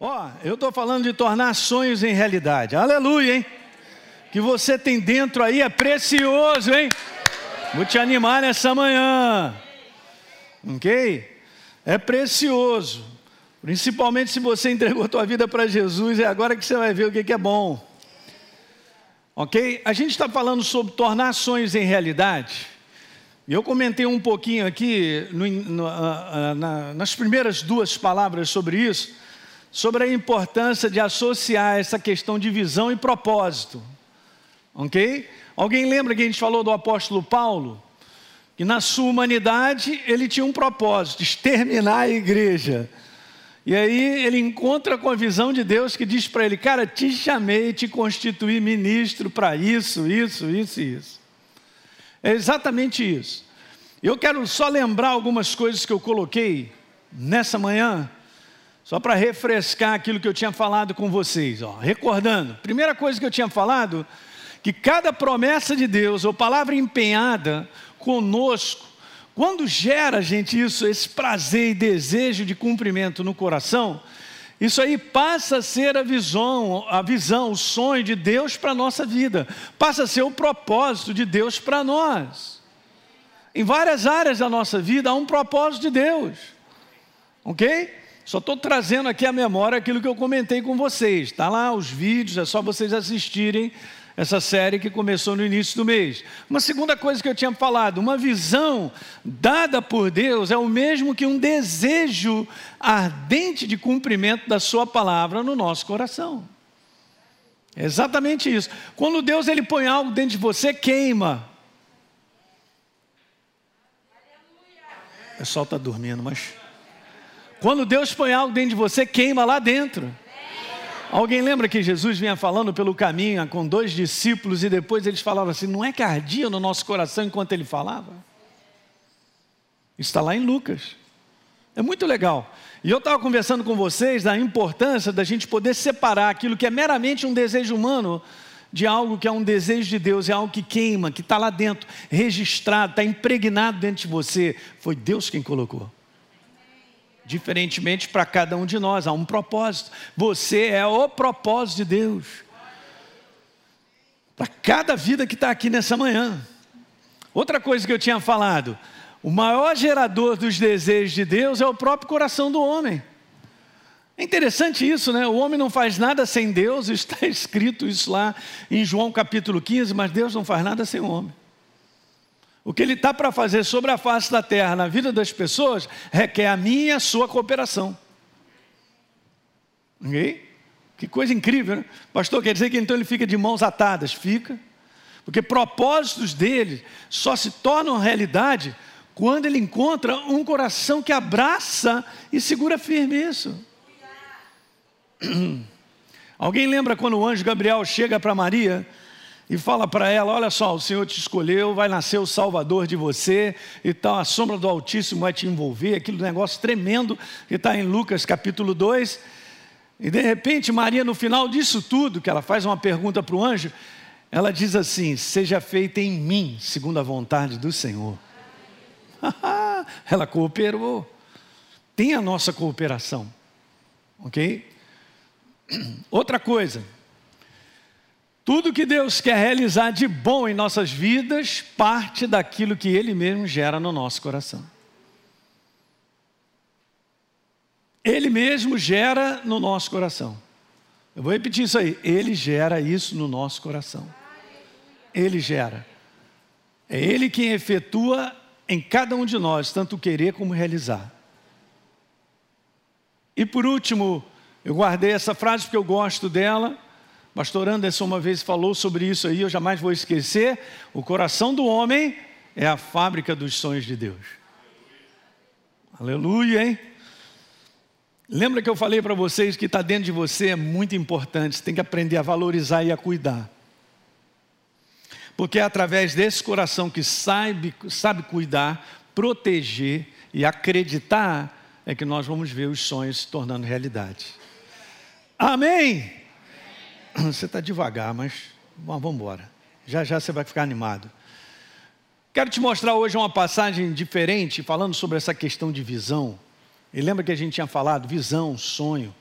Ó, eu estou falando de tornar sonhos em realidade. Aleluia, hein? Que você tem dentro aí é precioso, hein? Vou te animar nessa manhã. Ok? É precioso. Principalmente se você entregou a tua vida para Jesus, é agora que você vai ver o que é bom. Ok? A gente está falando sobre tornar sonhos em realidade. E eu comentei um pouquinho aqui, no, no, na, nas primeiras duas palavras sobre isso, sobre a importância de associar essa questão de visão e propósito. Ok? Alguém lembra que a gente falou do apóstolo Paulo? Que na sua humanidade ele tinha um propósito, exterminar a igreja. E aí ele encontra com a visão de Deus que diz para ele: Cara, te chamei, te constituí ministro para isso, isso, isso e isso. É exatamente isso. Eu quero só lembrar algumas coisas que eu coloquei nessa manhã, só para refrescar aquilo que eu tinha falado com vocês. Ó. Recordando, primeira coisa que eu tinha falado, que cada promessa de Deus, ou palavra empenhada conosco, quando gera, gente, isso, esse prazer e desejo de cumprimento no coração, isso aí passa a ser a visão, a visão, o sonho de Deus para a nossa vida, passa a ser o propósito de Deus para nós. Em várias áreas da nossa vida há um propósito de Deus, ok? Só estou trazendo aqui à memória aquilo que eu comentei com vocês. Está lá os vídeos, é só vocês assistirem essa série que começou no início do mês. Uma segunda coisa que eu tinha falado, uma visão dada por Deus é o mesmo que um desejo ardente de cumprimento da sua palavra no nosso coração. É exatamente isso. Quando Deus ele põe algo dentro de você, queima. O pessoal está dormindo, mas. Quando Deus põe algo dentro de você, queima lá dentro. Alguém lembra que Jesus vinha falando pelo caminho com dois discípulos e depois eles falavam assim: não é que ardia no nosso coração enquanto ele falava? Está lá em Lucas. É muito legal. E eu estava conversando com vocês da importância da gente poder separar aquilo que é meramente um desejo humano de algo que é um desejo de Deus, é algo que queima, que está lá dentro, registrado, está impregnado dentro de você. Foi Deus quem colocou diferentemente para cada um de nós, há um propósito. Você é o propósito de Deus. Para cada vida que está aqui nessa manhã. Outra coisa que eu tinha falado: o maior gerador dos desejos de Deus é o próprio coração do homem. É interessante isso, né? O homem não faz nada sem Deus, está escrito isso lá em João capítulo 15, mas Deus não faz nada sem o homem. O que ele está para fazer sobre a face da terra, na vida das pessoas, requer a minha e a sua cooperação. Ok? Que coisa incrível, né? Pastor, quer dizer que então ele fica de mãos atadas? Fica. Porque propósitos dele só se tornam realidade quando ele encontra um coração que abraça e segura firme isso. Alguém lembra quando o anjo Gabriel chega para Maria e fala para ela: Olha só, o Senhor te escolheu, vai nascer o Salvador de você e tal, a sombra do Altíssimo vai te envolver, aquele negócio tremendo que está em Lucas capítulo 2. E de repente, Maria, no final disso tudo, que ela faz uma pergunta para o anjo, ela diz assim: Seja feita em mim, segundo a vontade do Senhor. ela cooperou. Tem a nossa cooperação, ok? Outra coisa. Tudo que Deus quer realizar de bom em nossas vidas parte daquilo que Ele mesmo gera no nosso coração. Ele mesmo gera no nosso coração. Eu vou repetir isso aí. Ele gera isso no nosso coração. Ele gera. É Ele quem efetua em cada um de nós, tanto querer como realizar. E por último, eu guardei essa frase porque eu gosto dela. Pastor Anderson uma vez falou sobre isso aí, eu jamais vou esquecer. O coração do homem é a fábrica dos sonhos de Deus. Aleluia, hein? Lembra que eu falei para vocês que está dentro de você é muito importante, você tem que aprender a valorizar e a cuidar. Porque é através desse coração que sabe, sabe cuidar, proteger e acreditar, é que nós vamos ver os sonhos se tornando realidade. Amém? Você está devagar, mas vamos embora. Já já você vai ficar animado. Quero te mostrar hoje uma passagem diferente, falando sobre essa questão de visão. E lembra que a gente tinha falado visão, sonho.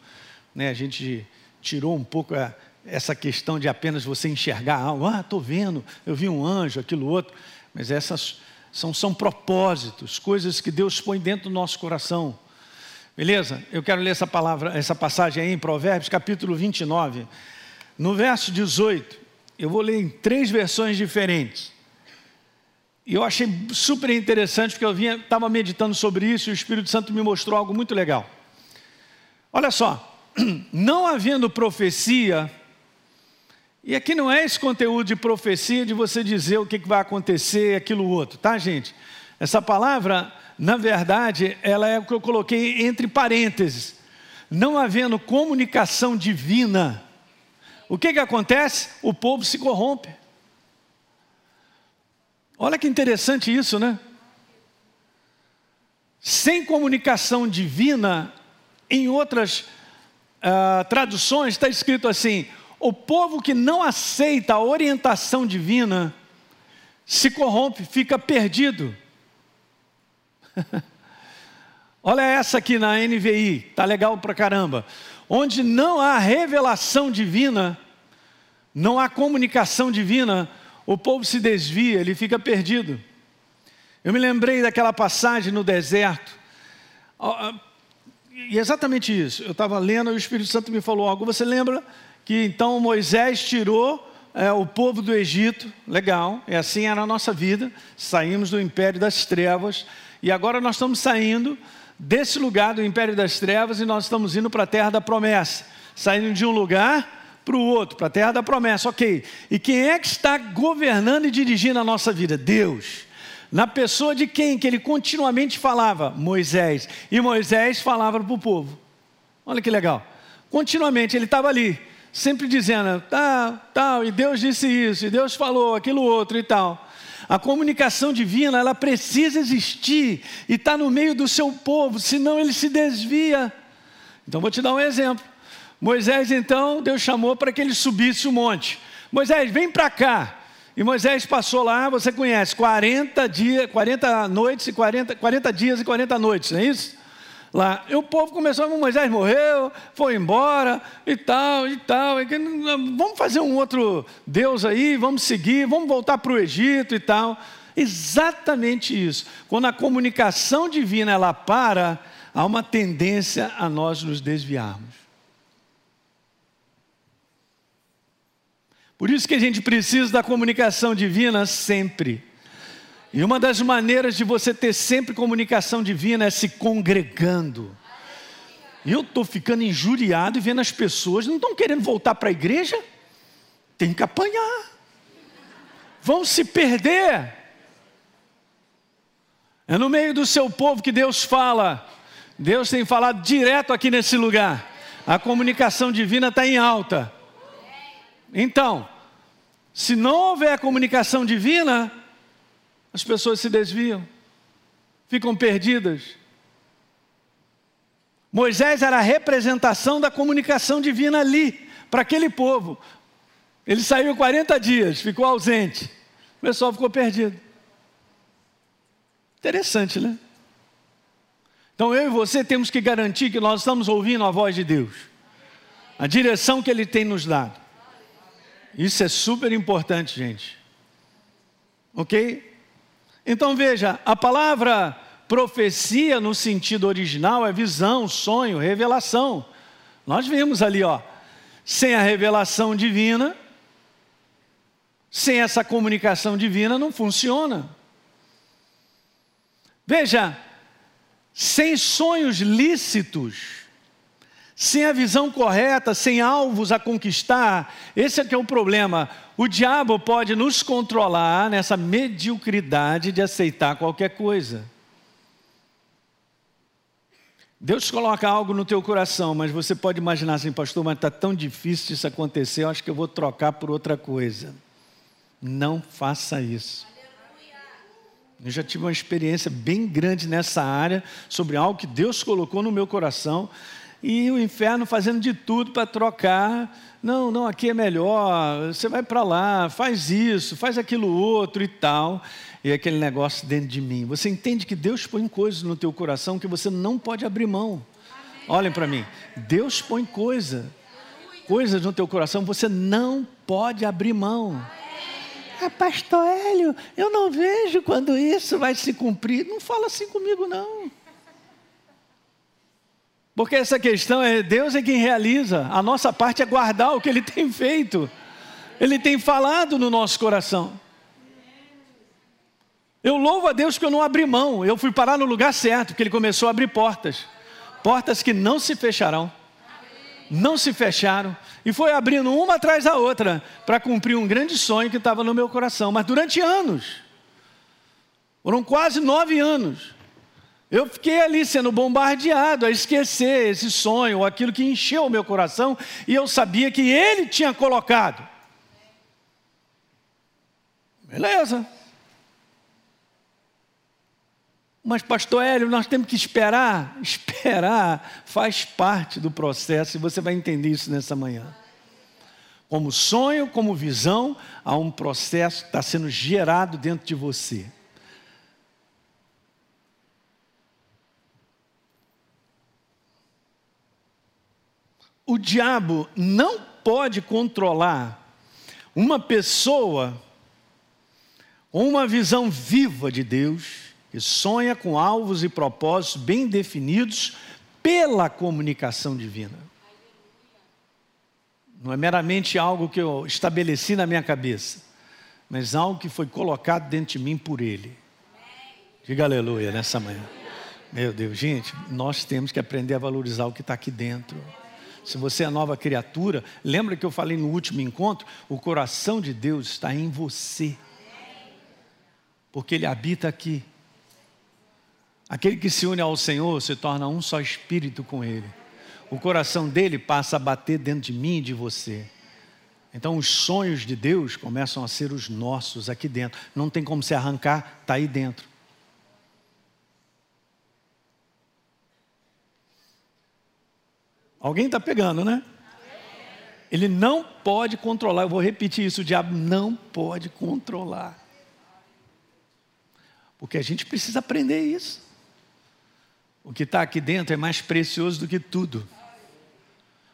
né? A gente tirou um pouco a, essa questão de apenas você enxergar algo, ah, estou vendo, eu vi um anjo, aquilo outro, mas essas são, são propósitos, coisas que Deus põe dentro do nosso coração. Beleza? Eu quero ler essa palavra, essa passagem aí em Provérbios, capítulo 29. No verso 18, eu vou ler em três versões diferentes. E eu achei super interessante porque eu estava meditando sobre isso e o Espírito Santo me mostrou algo muito legal. Olha só, não havendo profecia, e aqui não é esse conteúdo de profecia de você dizer o que vai acontecer, aquilo outro, tá, gente? Essa palavra, na verdade, ela é o que eu coloquei entre parênteses. Não havendo comunicação divina, o que, que acontece? O povo se corrompe. Olha que interessante isso, né? Sem comunicação divina, em outras uh, traduções está escrito assim: o povo que não aceita a orientação divina se corrompe, fica perdido. Olha essa aqui na NVI, tá legal pra caramba. Onde não há revelação divina, não há comunicação divina, o povo se desvia, ele fica perdido. Eu me lembrei daquela passagem no deserto. E exatamente isso. Eu estava lendo e o Espírito Santo me falou algo. Você lembra que então Moisés tirou é, o povo do Egito? Legal, e assim era a nossa vida. Saímos do império das trevas e agora nós estamos saindo desse lugar do império das trevas e nós estamos indo para a terra da promessa. Saindo de um lugar para o outro, para a terra da promessa, ok. E quem é que está governando e dirigindo a nossa vida? Deus. Na pessoa de quem que ele continuamente falava? Moisés. E Moisés falava para o povo. Olha que legal. Continuamente ele estava ali, sempre dizendo, tal, tal, e Deus disse isso, e Deus falou aquilo outro e tal. A comunicação divina, ela precisa existir e está no meio do seu povo, senão ele se desvia. Então vou te dar um exemplo. Moisés, então, Deus chamou para que ele subisse o monte. Moisés, vem para cá. E Moisés passou lá, você conhece, 40 dias, 40 noites e 40, 40 dias e 40 noites, não é isso? Lá. E o povo começou, Moisés morreu, foi embora e tal, e tal. E, vamos fazer um outro Deus aí, vamos seguir, vamos voltar para o Egito e tal. Exatamente isso. Quando a comunicação divina ela para, há uma tendência a nós nos desviarmos. Por isso que a gente precisa da comunicação divina sempre. E uma das maneiras de você ter sempre comunicação divina é se congregando. Eu estou ficando injuriado e vendo as pessoas não estão querendo voltar para a igreja, tem que apanhar, vão se perder. É no meio do seu povo que Deus fala. Deus tem falado direto aqui nesse lugar. A comunicação divina está em alta. Então, se não houver comunicação divina, as pessoas se desviam, ficam perdidas. Moisés era a representação da comunicação divina ali, para aquele povo. Ele saiu 40 dias, ficou ausente. O pessoal ficou perdido. Interessante, né? Então eu e você temos que garantir que nós estamos ouvindo a voz de Deus, a direção que Ele tem nos dado. Isso é super importante, gente. Ok? Então veja, a palavra profecia no sentido original é visão, sonho, revelação. Nós vimos ali, ó, sem a revelação divina, sem essa comunicação divina não funciona. Veja, sem sonhos lícitos, sem a visão correta, sem alvos a conquistar, esse é que é o problema. O diabo pode nos controlar nessa mediocridade de aceitar qualquer coisa. Deus coloca algo no teu coração, mas você pode imaginar assim, pastor, mas está tão difícil isso acontecer, eu acho que eu vou trocar por outra coisa. Não faça isso. Eu já tive uma experiência bem grande nessa área sobre algo que Deus colocou no meu coração e o inferno fazendo de tudo para trocar. Não, não, aqui é melhor, você vai para lá, faz isso, faz aquilo outro e tal. E aquele negócio dentro de mim. Você entende que Deus põe coisas no teu coração que você não pode abrir mão. Olhem para mim. Deus põe coisa, coisas no teu coração, você não pode abrir mão. Ah, pastor Hélio, eu não vejo quando isso vai se cumprir. Não fala assim comigo, não. Porque essa questão é Deus é quem realiza. A nossa parte é guardar o que Ele tem feito. Ele tem falado no nosso coração. Eu louvo a Deus que eu não abri mão. Eu fui parar no lugar certo, porque Ele começou a abrir portas. Portas que não se fecharão. Não se fecharam. E foi abrindo uma atrás da outra para cumprir um grande sonho que estava no meu coração. Mas durante anos, foram quase nove anos, eu fiquei ali sendo bombardeado a esquecer esse sonho, aquilo que encheu o meu coração, e eu sabia que Ele tinha colocado. Beleza. Mas, pastor Hélio, nós temos que esperar. Esperar faz parte do processo e você vai entender isso nessa manhã. Como sonho, como visão, há um processo que está sendo gerado dentro de você. O diabo não pode controlar uma pessoa com uma visão viva de Deus que sonha com alvos e propósitos bem definidos pela comunicação divina. Não é meramente algo que eu estabeleci na minha cabeça, mas algo que foi colocado dentro de mim por Ele. Diga aleluia nessa manhã. Meu Deus, gente, nós temos que aprender a valorizar o que está aqui dentro. Se você é nova criatura, lembra que eu falei no último encontro? O coração de Deus está em você, porque Ele habita aqui. Aquele que se une ao Senhor se torna um só espírito com Ele. O coração dele passa a bater dentro de mim e de você. Então os sonhos de Deus começam a ser os nossos aqui dentro. Não tem como se arrancar, está aí dentro. Alguém está pegando, né? Ele não pode controlar. Eu vou repetir isso: o diabo não pode controlar. Porque a gente precisa aprender isso. O que está aqui dentro é mais precioso do que tudo.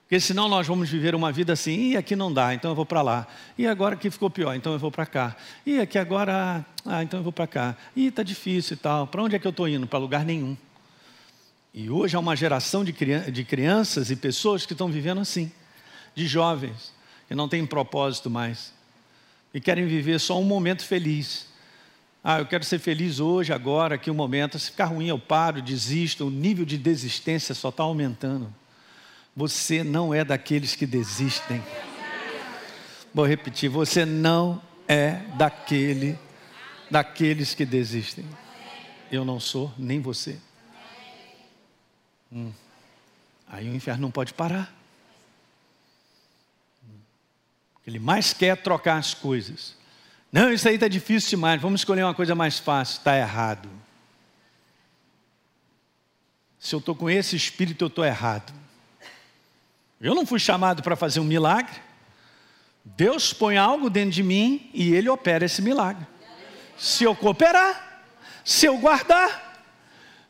Porque senão nós vamos viver uma vida assim, e aqui não dá, então eu vou para lá. E agora aqui ficou pior, então eu vou para cá. E aqui agora, ah, então eu vou para cá. E está difícil e tal. Para onde é que eu estou indo? Para lugar nenhum. E hoje há uma geração de, de crianças e pessoas que estão vivendo assim, de jovens, que não têm propósito mais, e querem viver só um momento feliz. Ah, eu quero ser feliz hoje, agora, aqui um momento. Se ficar ruim, eu paro, desisto. O nível de desistência só está aumentando. Você não é daqueles que desistem. Vou repetir, você não é daquele, daqueles que desistem. Eu não sou, nem você. Hum. Aí o inferno não pode parar. Ele mais quer trocar as coisas. Não, isso aí está difícil demais, vamos escolher uma coisa mais fácil. Está errado. Se eu estou com esse espírito, eu estou errado. Eu não fui chamado para fazer um milagre. Deus põe algo dentro de mim e Ele opera esse milagre. Se eu cooperar, se eu guardar,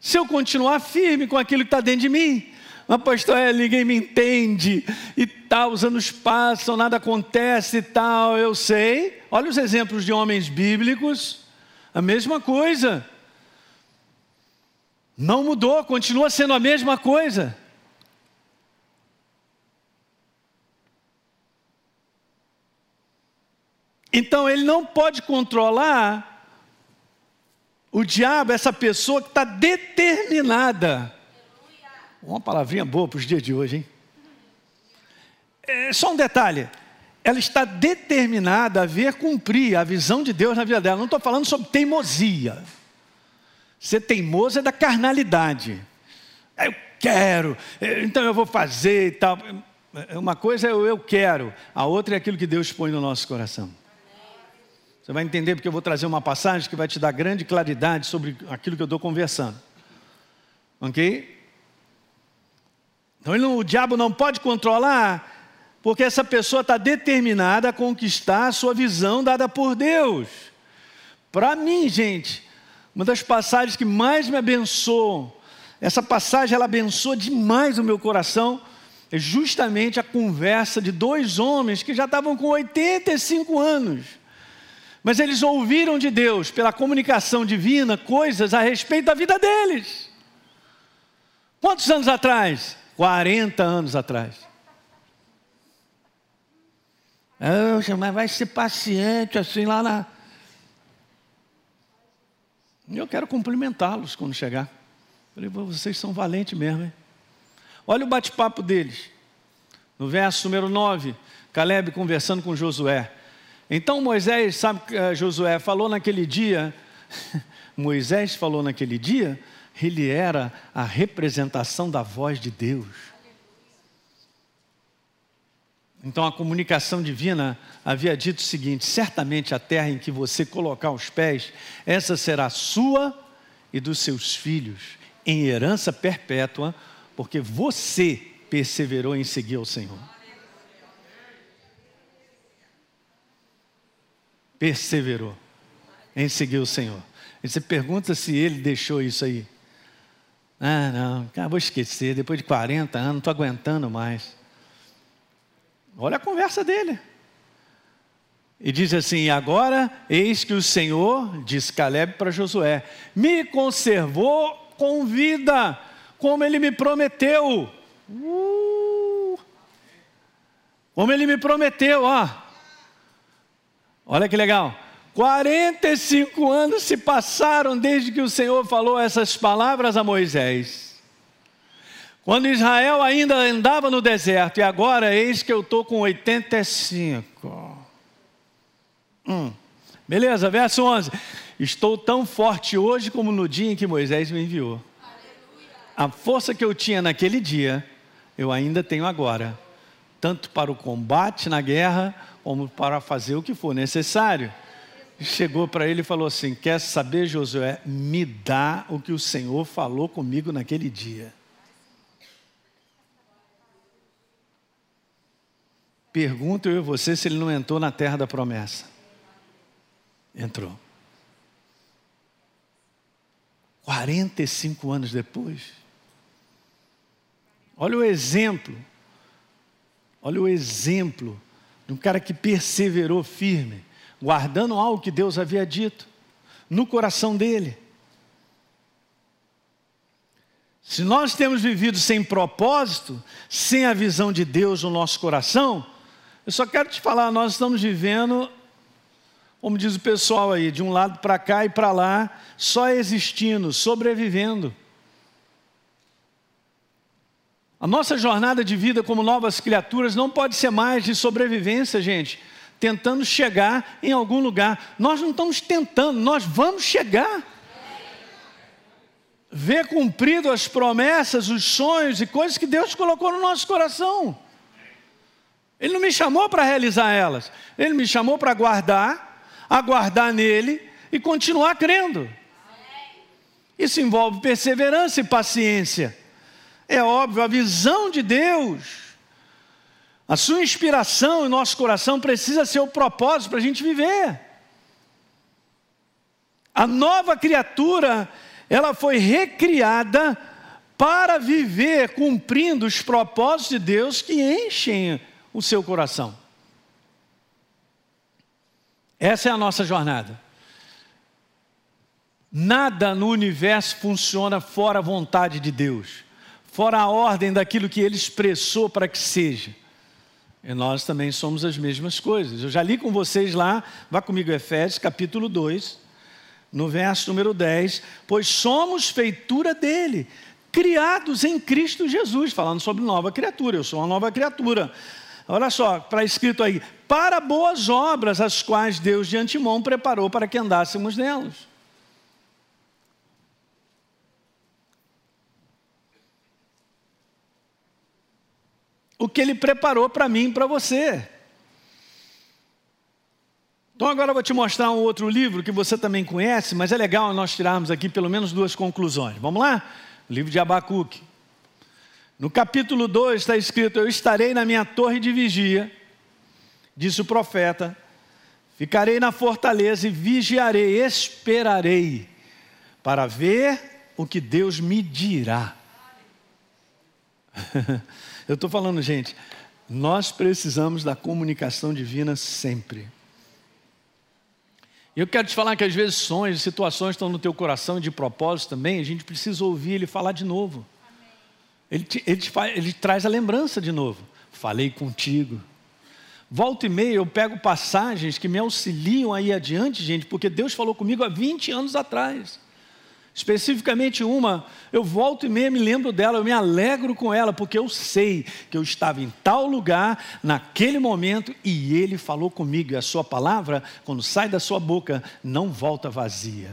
se eu continuar firme com aquilo que está dentro de mim, mas pastor, é, ninguém me entende e tal, os anos passam, nada acontece e tal, eu sei. Olha os exemplos de homens bíblicos, a mesma coisa. Não mudou, continua sendo a mesma coisa. Então ele não pode controlar o diabo, essa pessoa que está determinada uma palavrinha boa para os dias de hoje, hein? É, só um detalhe. Ela está determinada a ver cumprir a visão de Deus na vida dela. Não estou falando sobre teimosia. Ser teimoso é da carnalidade. Eu quero, é, então eu vou fazer e tal. Uma coisa é o eu quero, a outra é aquilo que Deus põe no nosso coração. Você vai entender porque eu vou trazer uma passagem que vai te dar grande claridade sobre aquilo que eu estou conversando. Ok? Então o diabo não pode controlar, porque essa pessoa está determinada a conquistar a sua visão dada por Deus. Para mim, gente, uma das passagens que mais me abençoam essa passagem ela abençoa demais o meu coração. É justamente a conversa de dois homens que já estavam com 85 anos. Mas eles ouviram de Deus, pela comunicação divina, coisas a respeito da vida deles. Quantos anos atrás? 40 anos atrás. Mas vai ser paciente assim lá na. Eu quero cumprimentá-los quando chegar. Falei, vocês são valentes mesmo, hein? Olha o bate-papo deles. No verso número 9, Caleb conversando com Josué. Então Moisés, sabe, uh, Josué falou naquele dia, Moisés falou naquele dia, ele era a representação da voz de Deus. Então a comunicação divina havia dito o seguinte: certamente a terra em que você colocar os pés, essa será sua e dos seus filhos, em herança perpétua, porque você perseverou em seguir ao Senhor. Perseverou em seguir o Senhor. E você pergunta se ele deixou isso aí. Ah, não, vou esquecer, depois de 40 anos, não estou aguentando mais. Olha a conversa dele. E diz assim: Agora eis que o Senhor, diz Caleb para Josué, me conservou com vida, como ele me prometeu. Uh! Como ele me prometeu, ó. Olha que legal. 45 anos se passaram desde que o Senhor falou essas palavras a Moisés. Quando Israel ainda andava no deserto, e agora eis que eu estou com 85. Hum. Beleza, verso 11. Estou tão forte hoje como no dia em que Moisés me enviou. A força que eu tinha naquele dia, eu ainda tenho agora, tanto para o combate na guerra, como para fazer o que for necessário. Chegou para ele e falou assim: Quer saber, Josué? Me dá o que o Senhor falou comigo naquele dia. Pergunto eu e você se ele não entrou na terra da promessa. Entrou. 45 anos depois. Olha o exemplo. Olha o exemplo de um cara que perseverou firme, guardando algo que Deus havia dito no coração dele. Se nós temos vivido sem propósito, sem a visão de Deus no nosso coração, eu só quero te falar, nós estamos vivendo, como diz o pessoal aí, de um lado para cá e para lá, só existindo, sobrevivendo. A nossa jornada de vida como novas criaturas não pode ser mais de sobrevivência, gente, tentando chegar em algum lugar. Nós não estamos tentando, nós vamos chegar. Ver cumprido as promessas, os sonhos e coisas que Deus colocou no nosso coração. Ele não me chamou para realizar elas, ele me chamou para guardar, aguardar nele e continuar crendo. Isso envolve perseverança e paciência. É óbvio, a visão de Deus, a sua inspiração em nosso coração precisa ser o propósito para a gente viver. A nova criatura, ela foi recriada para viver cumprindo os propósitos de Deus que enchem o seu coração. Essa é a nossa jornada. Nada no universo funciona fora a vontade de Deus, fora a ordem daquilo que Ele expressou para que seja. E nós também somos as mesmas coisas. Eu já li com vocês lá, vá comigo, Efésios, capítulo 2, no verso número 10. Pois somos feitura dele, criados em Cristo Jesus, falando sobre nova criatura. Eu sou uma nova criatura. Olha só, está escrito aí: para boas obras, as quais Deus de antemão preparou para que andássemos nelas. O que Ele preparou para mim e para você. Então agora eu vou te mostrar um outro livro que você também conhece, mas é legal nós tirarmos aqui pelo menos duas conclusões. Vamos lá? O livro de Abacuque. No capítulo 2 está escrito: Eu estarei na minha torre de vigia, disse o profeta, ficarei na fortaleza e vigiarei, esperarei, para ver o que Deus me dirá. Eu estou falando, gente, nós precisamos da comunicação divina sempre. E eu quero te falar que às vezes sonhos, situações estão no teu coração de propósito também, a gente precisa ouvir ele falar de novo. Ele, te, ele, te faz, ele traz a lembrança de novo. Falei contigo. Volta e meia eu pego passagens que me auxiliam aí adiante, gente, porque Deus falou comigo há 20 anos atrás. Especificamente uma, eu volto e meia me lembro dela, eu me alegro com ela, porque eu sei que eu estava em tal lugar, naquele momento, e ele falou comigo, e a sua palavra, quando sai da sua boca, não volta vazia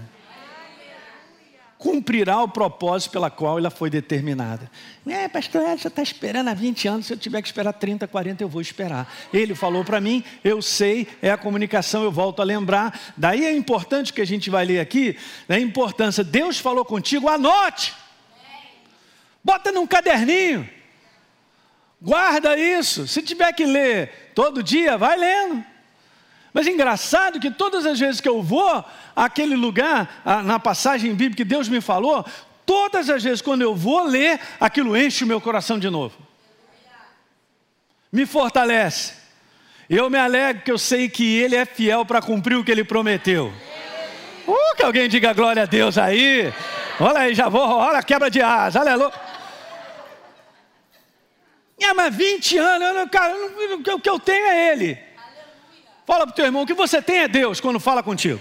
cumprirá o propósito pela qual ela foi determinada. É, pastor, já está esperando há 20 anos, se eu tiver que esperar 30, 40, eu vou esperar. Ele falou para mim, eu sei, é a comunicação, eu volto a lembrar. Daí é importante que a gente vai ler aqui, a importância, Deus falou contigo, anote. Bota num caderninho. Guarda isso. Se tiver que ler todo dia, vai lendo. Mas é engraçado que todas as vezes que eu vou àquele lugar, na passagem bíblica que Deus me falou, todas as vezes quando eu vou ler, aquilo enche o meu coração de novo. Me fortalece. Eu me alegro que eu sei que Ele é fiel para cumprir o que Ele prometeu. Uh, que alguém diga glória a Deus aí. Olha aí, já vou, olha a quebra de asa, aleluia. É, mas 20 anos, eu cara, o que eu tenho é Ele. Fala para o teu irmão, o que você tem é Deus quando fala contigo.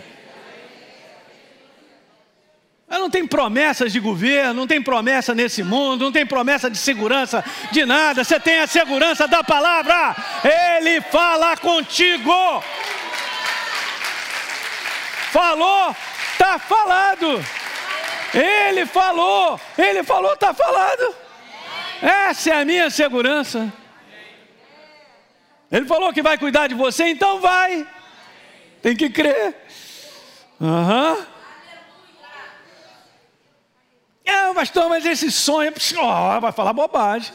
Não tem promessas de governo, não tem promessa nesse mundo, não tem promessa de segurança de nada. Você tem a segurança da palavra. Ele fala contigo. Falou, está falado. Ele falou, ele falou, está falado. Essa é a minha segurança. Ele falou que vai cuidar de você, então vai. Tem que crer. Uhum. É, pastor, mas esse sonho, oh, vai falar bobagem.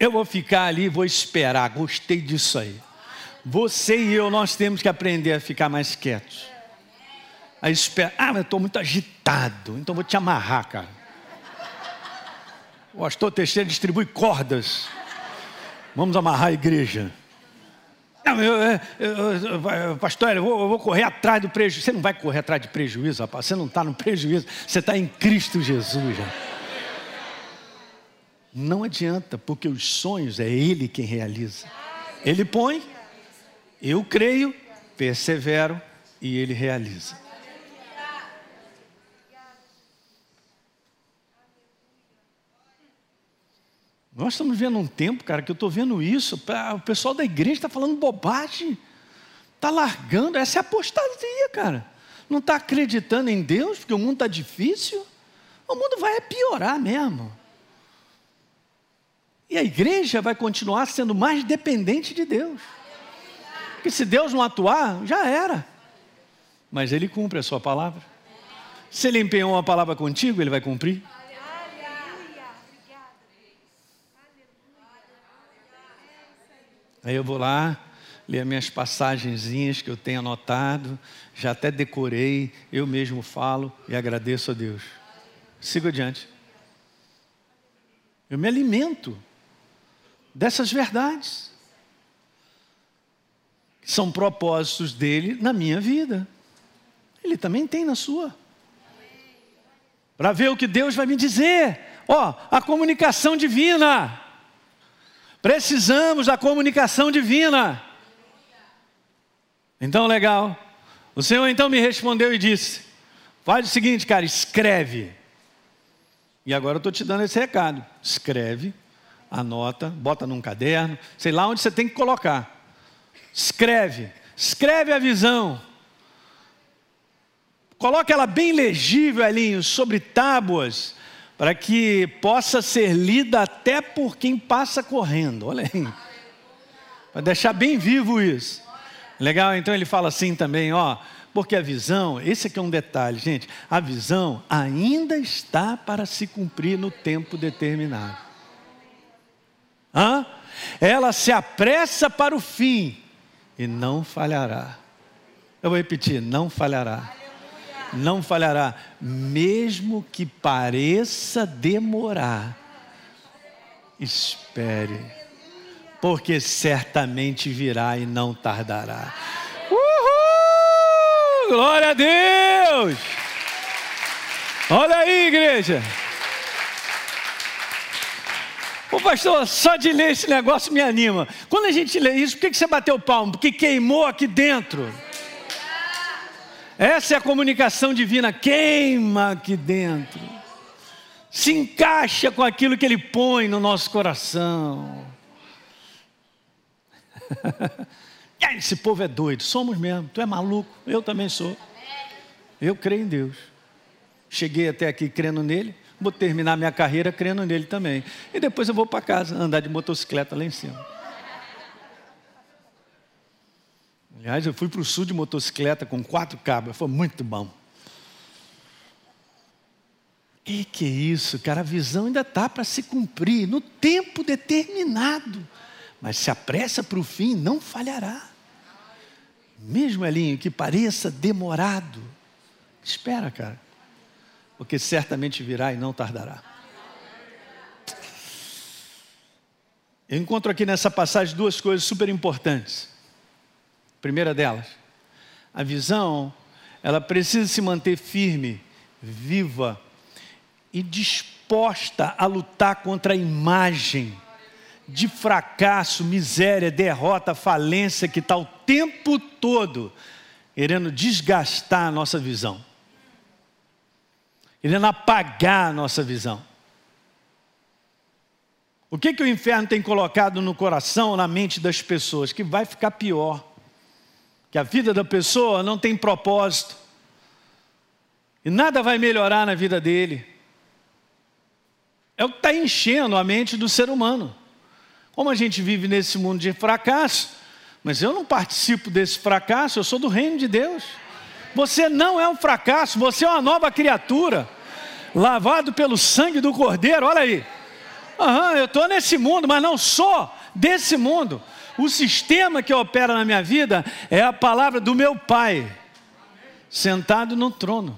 Eu vou ficar ali, vou esperar. Gostei disso aí. Você e eu, nós temos que aprender a ficar mais quietos. Aí espera, ah, mas eu estou muito agitado, então vou te amarrar, cara. O pastor Teixeira distribui cordas. Vamos amarrar a igreja. Não, eu, eu, eu, pastor, eu vou, eu vou, correr atrás do prejuízo. Você não vai correr atrás de prejuízo, rapaz. Você não está no prejuízo. Você está em Cristo Jesus. Já. Não adianta, porque os sonhos é Ele quem realiza. Ele põe, eu creio, persevero e Ele realiza. Nós estamos vendo um tempo, cara, que eu estou vendo isso. O pessoal da igreja está falando bobagem. Está largando. Essa é apostasia, cara. Não está acreditando em Deus, porque o mundo está difícil. O mundo vai piorar mesmo. E a igreja vai continuar sendo mais dependente de Deus. Porque se Deus não atuar, já era. Mas Ele cumpre a sua palavra. Se Ele empenhou uma palavra contigo, Ele vai cumprir. Aí eu vou lá, ler as minhas passagenzinhas que eu tenho anotado, já até decorei, eu mesmo falo e agradeço a Deus. Sigo adiante. Eu me alimento dessas verdades. São propósitos dele na minha vida. Ele também tem na sua. Para ver o que Deus vai me dizer. Ó, a comunicação divina. Precisamos da comunicação divina. Então, legal. O Senhor então me respondeu e disse: Faz o seguinte, cara, escreve. E agora eu estou te dando esse recado. Escreve, anota, bota num caderno, sei lá onde você tem que colocar. Escreve, escreve a visão. Coloca ela bem legível ali sobre tábuas para que possa ser lida até por quem passa correndo. Olha aí. Para deixar bem vivo isso. Legal? Então ele fala assim também, ó, porque a visão, esse aqui é um detalhe, gente, a visão ainda está para se cumprir no tempo determinado. Hã? ela se apressa para o fim e não falhará. Eu vou repetir: não falhará. Não falhará, mesmo que pareça demorar. Espere, porque certamente virá e não tardará. Uhul! Glória a Deus! Olha aí, igreja. Ô pastor, só de ler esse negócio me anima. Quando a gente lê isso, por que você bateu palmo? Porque queimou aqui dentro. Essa é a comunicação divina, queima aqui dentro. Se encaixa com aquilo que ele põe no nosso coração. Esse povo é doido, somos mesmo. Tu é maluco, eu também sou. Eu creio em Deus. Cheguei até aqui crendo nele, vou terminar minha carreira crendo nele também. E depois eu vou para casa andar de motocicleta lá em cima. Aliás, eu fui para o sul de motocicleta com quatro cabos, foi muito bom. E que é isso, cara? A visão ainda está para se cumprir no tempo determinado. Mas se apressa para o fim, não falhará. Mesmo, Elinho, que pareça demorado, espera, cara porque certamente virá e não tardará. Eu encontro aqui nessa passagem duas coisas super importantes. Primeira delas, a visão, ela precisa se manter firme, viva e disposta a lutar contra a imagem de fracasso, miséria, derrota, falência que está o tempo todo querendo desgastar a nossa visão querendo apagar a nossa visão. O que, que o inferno tem colocado no coração, na mente das pessoas? Que vai ficar pior. Que a vida da pessoa não tem propósito. E nada vai melhorar na vida dele. É o que está enchendo a mente do ser humano. Como a gente vive nesse mundo de fracasso, mas eu não participo desse fracasso, eu sou do reino de Deus. Você não é um fracasso, você é uma nova criatura, lavado pelo sangue do Cordeiro. Olha aí. Aham, eu estou nesse mundo, mas não sou desse mundo. O sistema que opera na minha vida é a palavra do meu Pai, sentado no trono.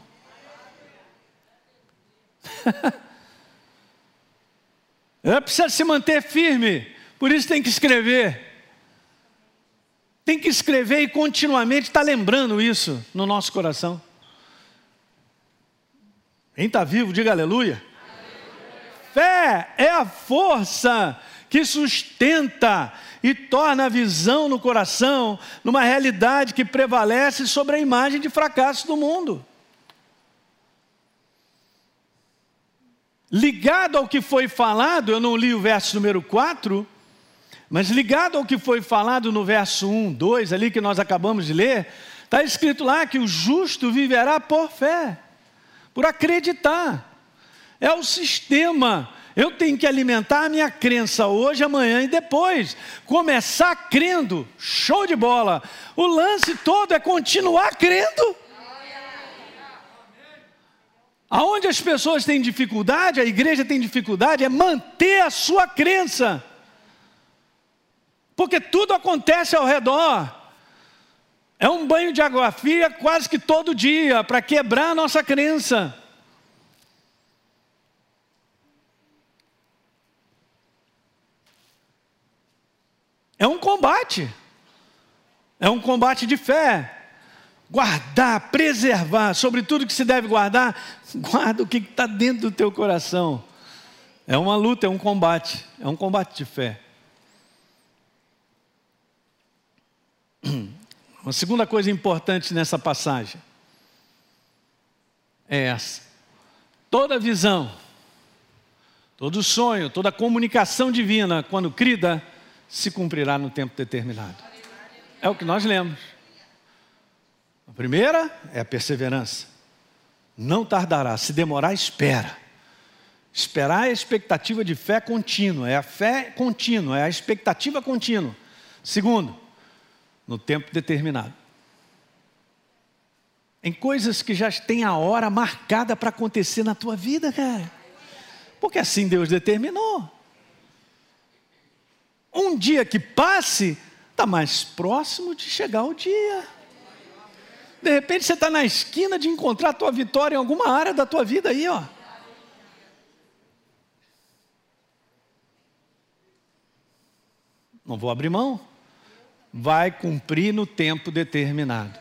Eu preciso se manter firme, por isso tem que escrever. Tem que escrever e continuamente estar tá lembrando isso no nosso coração. Quem está vivo, diga aleluia. Fé é a força que sustenta e torna a visão no coração numa realidade que prevalece sobre a imagem de fracasso do mundo. Ligado ao que foi falado, eu não li o verso número 4, mas ligado ao que foi falado no verso 1, 2, ali que nós acabamos de ler, está escrito lá que o justo viverá por fé, por acreditar. É o sistema. Eu tenho que alimentar a minha crença hoje, amanhã e depois. Começar crendo, show de bola. O lance todo é continuar crendo. Aonde as pessoas têm dificuldade, a igreja tem dificuldade, é manter a sua crença porque tudo acontece ao redor. É um banho de água fria quase que todo dia para quebrar a nossa crença. É um combate. É um combate de fé. Guardar, preservar, sobre tudo que se deve guardar, guarda o que está dentro do teu coração. É uma luta, é um combate, é um combate de fé. Uma segunda coisa importante nessa passagem é essa: toda visão, todo sonho, toda comunicação divina, quando crida, se cumprirá no tempo determinado. É o que nós lemos. A primeira é a perseverança. Não tardará, se demorar, espera. Esperar é a expectativa de fé contínua, é a fé contínua, é a expectativa contínua. Segundo, no tempo determinado. Em coisas que já tem a hora marcada para acontecer na tua vida, cara. Porque assim Deus determinou. Um dia que passe, está mais próximo de chegar o dia. De repente você está na esquina de encontrar a tua vitória em alguma área da tua vida aí, ó. Não vou abrir mão. Vai cumprir no tempo determinado.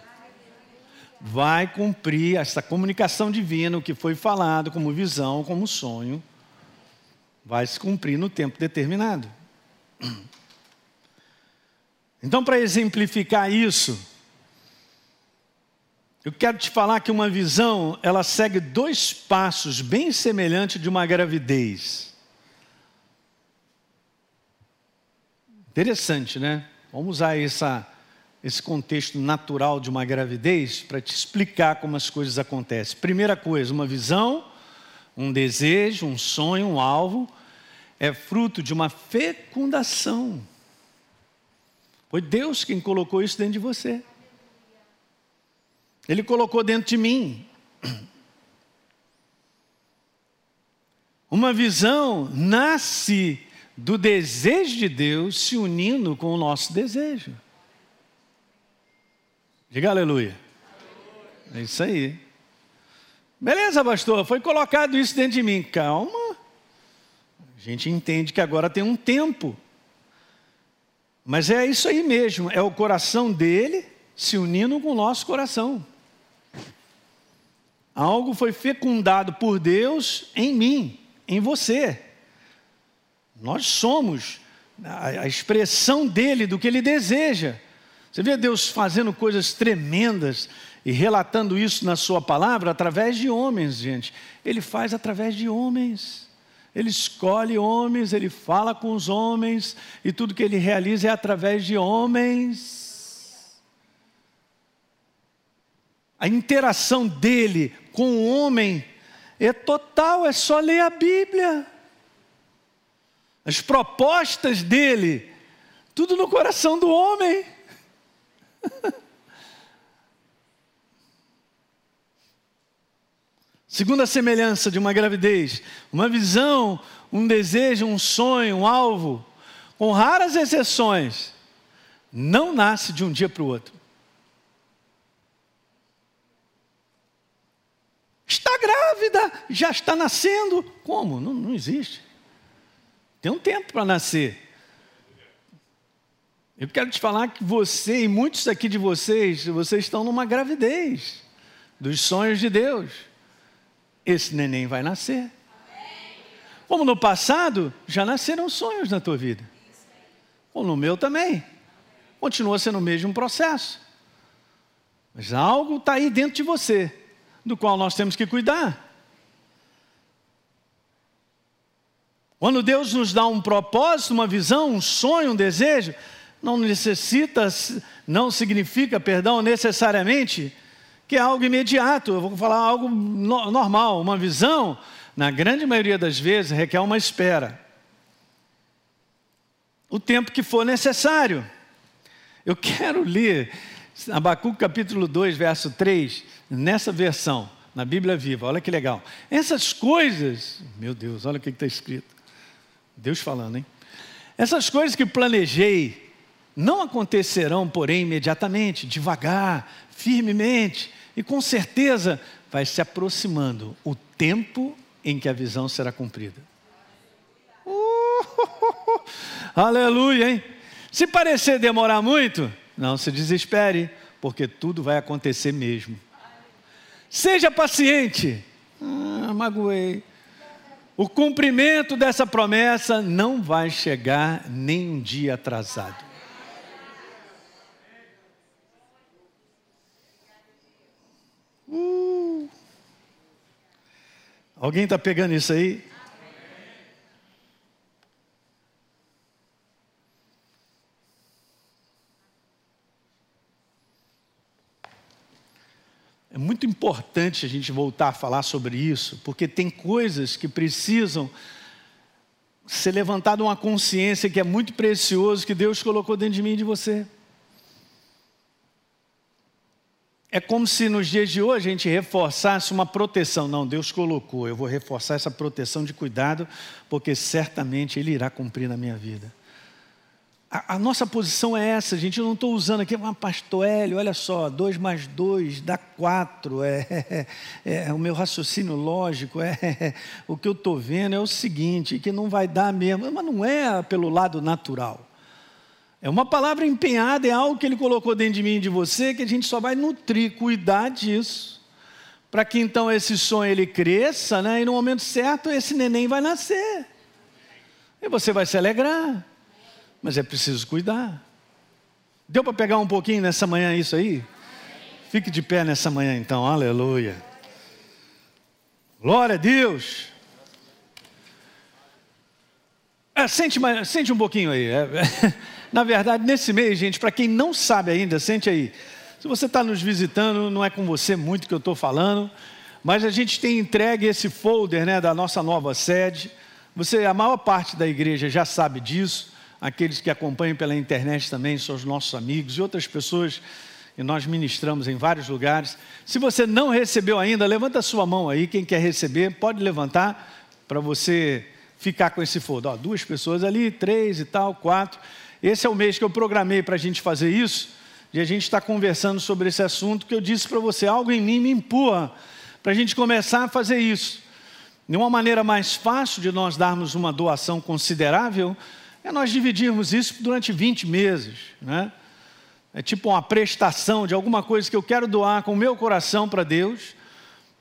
Vai cumprir essa comunicação divina, o que foi falado como visão, como sonho, vai se cumprir no tempo determinado. Então, para exemplificar isso, eu quero te falar que uma visão, ela segue dois passos bem semelhantes de uma gravidez. Interessante, né? Vamos usar essa, esse contexto natural de uma gravidez para te explicar como as coisas acontecem. Primeira coisa, uma visão, um desejo, um sonho, um alvo, é fruto de uma fecundação. Foi Deus quem colocou isso dentro de você. Ele colocou dentro de mim. Uma visão nasce do desejo de Deus se unindo com o nosso desejo. Diga aleluia. É isso aí. Beleza, pastor, foi colocado isso dentro de mim. Calma. A gente entende que agora tem um tempo. Mas é isso aí mesmo, é o coração dele se unindo com o nosso coração. Algo foi fecundado por Deus em mim, em você. Nós somos a expressão dele, do que ele deseja. Você vê Deus fazendo coisas tremendas e relatando isso na Sua palavra através de homens, gente. Ele faz através de homens. Ele escolhe homens, ele fala com os homens, e tudo que ele realiza é através de homens. A interação dele com o homem é total, é só ler a Bíblia. As propostas dele, tudo no coração do homem. Segunda semelhança de uma gravidez, uma visão, um desejo, um sonho, um alvo, com raras exceções, não nasce de um dia para o outro. Está grávida, já está nascendo. Como? Não, não existe. Tem um tempo para nascer. Eu quero te falar que você e muitos aqui de vocês, vocês estão numa gravidez dos sonhos de Deus. Esse neném vai nascer. Como no passado, já nasceram sonhos na tua vida. Ou no meu também. Continua sendo o mesmo processo. Mas algo está aí dentro de você do qual nós temos que cuidar. Quando Deus nos dá um propósito, uma visão, um sonho, um desejo, não necessita, não significa, perdão, necessariamente que é algo imediato. Eu vou falar algo no, normal, uma visão, na grande maioria das vezes, requer uma espera. O tempo que for necessário. Eu quero ler Abacuque capítulo 2, verso 3, nessa versão, na Bíblia Viva, olha que legal. Essas coisas, meu Deus, olha o que está escrito. Deus falando, hein? Essas coisas que planejei não acontecerão, porém, imediatamente, devagar, firmemente, e com certeza vai se aproximando o tempo em que a visão será cumprida. Uh, aleluia, hein? Se parecer demorar muito, não se desespere, porque tudo vai acontecer mesmo. Seja paciente. Ah, magoei. O cumprimento dessa promessa não vai chegar nem um dia atrasado. Alguém está pegando isso aí? É muito importante a gente voltar a falar sobre isso, porque tem coisas que precisam ser levantada uma consciência que é muito precioso que Deus colocou dentro de mim e de você. É como se nos dias de hoje a gente reforçasse uma proteção. Não, Deus colocou, eu vou reforçar essa proteção de cuidado, porque certamente Ele irá cumprir na minha vida. A, a, nossa posição é essa, gente. Eu não estou usando aqui, mas pastor Hélio, olha só, dois mais dois dá quatro. É, é, é, o meu raciocínio lógico, é, é o que eu estou vendo é o seguinte, que não vai dar mesmo. Mas não é pelo lado natural. É uma palavra empenhada, é algo que ele colocou dentro de mim e de você, que a gente só vai nutrir, cuidar disso. Para que então esse sonho ele cresça, né? E no momento certo esse neném vai nascer. E você vai se alegrar. Mas é preciso cuidar. Deu para pegar um pouquinho nessa manhã isso aí? Fique de pé nessa manhã então, aleluia. Glória a Deus. É, sente, sente um pouquinho aí. É, é, na verdade, nesse mês, gente, para quem não sabe ainda, sente aí. Se você está nos visitando, não é com você muito que eu estou falando, mas a gente tem entregue esse folder né, da nossa nova sede. Você, a maior parte da igreja já sabe disso aqueles que acompanham pela internet também são os nossos amigos e outras pessoas que nós ministramos em vários lugares. Se você não recebeu ainda, levanta a sua mão aí, quem quer receber, pode levantar para você ficar com esse folder. Ó, duas pessoas ali, três e tal, quatro. Esse é o mês que eu programei para a gente fazer isso, e a gente está conversando sobre esse assunto que eu disse para você, algo em mim me empurra para a gente começar a fazer isso. De uma maneira mais fácil de nós darmos uma doação considerável, é nós dividirmos isso durante 20 meses. Né? É tipo uma prestação de alguma coisa que eu quero doar com o meu coração para Deus,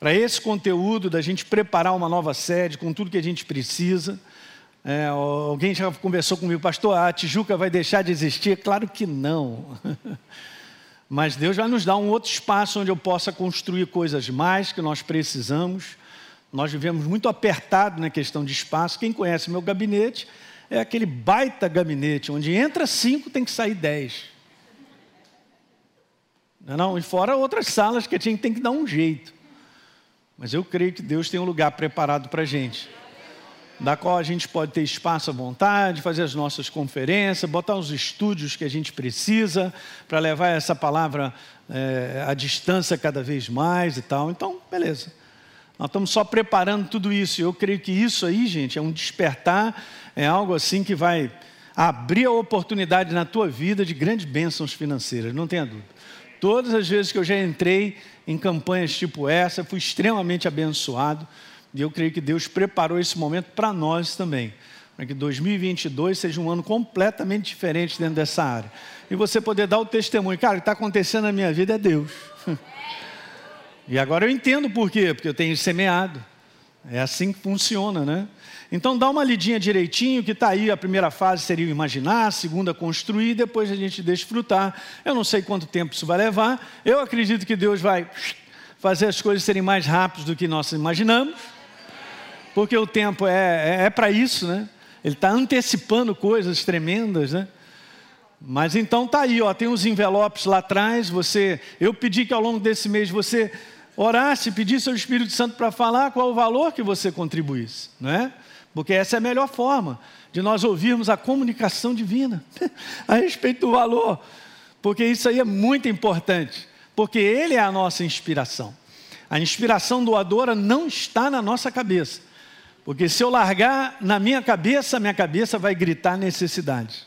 para esse conteúdo da gente preparar uma nova sede com tudo que a gente precisa. É, alguém já conversou comigo, pastor, a Tijuca vai deixar de existir? Claro que não. Mas Deus vai nos dar um outro espaço onde eu possa construir coisas mais que nós precisamos. Nós vivemos muito apertado na questão de espaço. Quem conhece meu gabinete é aquele baita gabinete, onde entra cinco, tem que sair dez. Não, é não, e fora outras salas que a gente tem que dar um jeito. Mas eu creio que Deus tem um lugar preparado para a gente, da qual a gente pode ter espaço à vontade, fazer as nossas conferências, botar os estúdios que a gente precisa para levar essa palavra é, à distância cada vez mais e tal. Então, beleza. Nós estamos só preparando tudo isso. Eu creio que isso aí, gente, é um despertar é algo assim que vai abrir a oportunidade na tua vida de grandes bênçãos financeiras, não tenha dúvida. Todas as vezes que eu já entrei em campanhas tipo essa, fui extremamente abençoado e eu creio que Deus preparou esse momento para nós também, para que 2022 seja um ano completamente diferente dentro dessa área. E você poder dar o testemunho, cara, o que está acontecendo na minha vida é Deus. E agora eu entendo por quê, porque eu tenho semeado. É assim que funciona, né? Então dá uma lidinha direitinho, que está aí, a primeira fase seria imaginar, a segunda construir, depois a gente desfrutar. Eu não sei quanto tempo isso vai levar, eu acredito que Deus vai fazer as coisas serem mais rápidas do que nós imaginamos, porque o tempo é, é, é para isso, né? Ele está antecipando coisas tremendas, né? Mas então tá aí, ó, tem os envelopes lá atrás. Você, eu pedi que ao longo desse mês você orasse, pedisse ao Espírito Santo para falar qual o valor que você contribuísse, não é? Porque essa é a melhor forma de nós ouvirmos a comunicação divina a respeito do valor, porque isso aí é muito importante, porque ele é a nossa inspiração. A inspiração doadora não está na nossa cabeça, porque se eu largar na minha cabeça, minha cabeça vai gritar necessidade.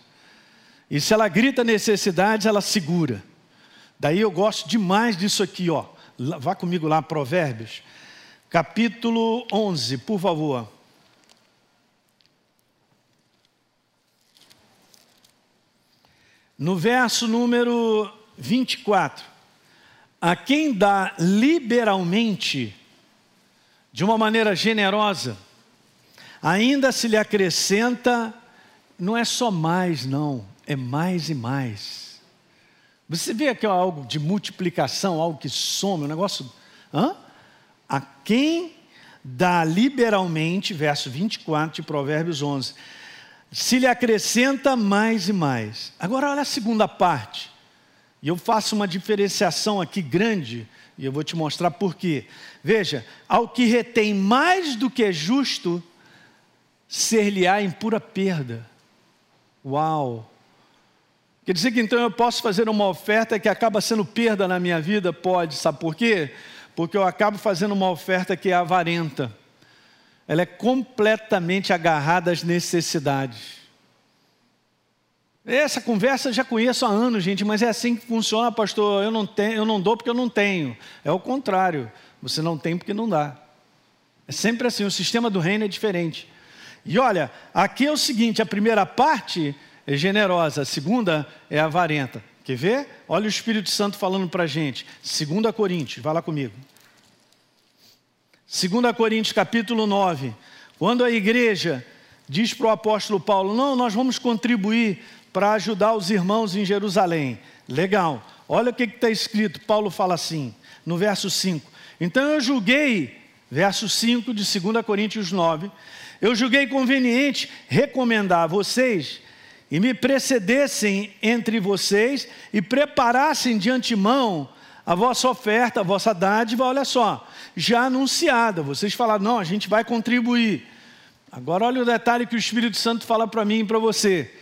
E se ela grita necessidade, ela segura. Daí eu gosto demais disso aqui, ó. Vá comigo lá, Provérbios, capítulo 11, por favor. No verso número 24, a quem dá liberalmente, de uma maneira generosa, ainda se lhe acrescenta, não é só mais, não, é mais e mais. Você vê aqui algo de multiplicação, algo que some, um negócio. Hã? A quem dá liberalmente, verso 24 de Provérbios 11, se lhe acrescenta mais e mais. Agora, olha a segunda parte. E eu faço uma diferenciação aqui grande, e eu vou te mostrar por quê. Veja, ao que retém mais do que é justo, ser-lhe-á em pura perda. Uau! Quer dizer que então eu posso fazer uma oferta que acaba sendo perda na minha vida? Pode, sabe por quê? Porque eu acabo fazendo uma oferta que é avarenta ela é completamente agarrada às necessidades. Essa conversa já conheço há anos, gente, mas é assim que funciona, pastor. Eu não, tenho, eu não dou porque eu não tenho. É o contrário. Você não tem porque não dá. É sempre assim, o sistema do reino é diferente. E olha, aqui é o seguinte: a primeira parte é generosa, a segunda é avarenta. Quer ver? Olha o Espírito Santo falando para a gente. 2 Coríntios, vai lá comigo. 2 Coríntios capítulo 9. Quando a igreja diz para o apóstolo Paulo: Não, nós vamos contribuir para ajudar os irmãos em Jerusalém. Legal. Olha o que está escrito. Paulo fala assim, no verso 5. Então eu julguei, verso 5 de 2 Coríntios 9, eu julguei conveniente recomendar a vocês e me precedessem entre vocês e preparassem de antemão a vossa oferta, a vossa dádiva, olha só, já anunciada. Vocês falaram, não, a gente vai contribuir. Agora olha o detalhe que o Espírito Santo fala para mim e para você.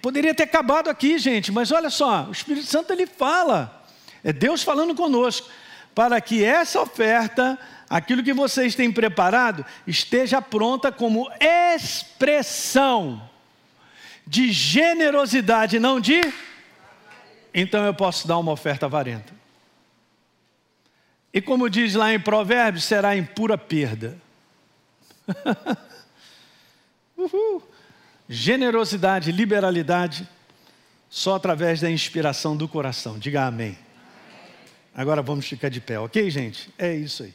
Poderia ter acabado aqui, gente, mas olha só, o Espírito Santo ele fala, é Deus falando conosco, para que essa oferta, aquilo que vocês têm preparado, esteja pronta como expressão de generosidade, não de. Então eu posso dar uma oferta avarenta. E como diz lá em Provérbios, será em pura perda. Uhul. Generosidade, liberalidade, só através da inspiração do coração. Diga amém. Agora vamos ficar de pé, ok, gente? É isso aí.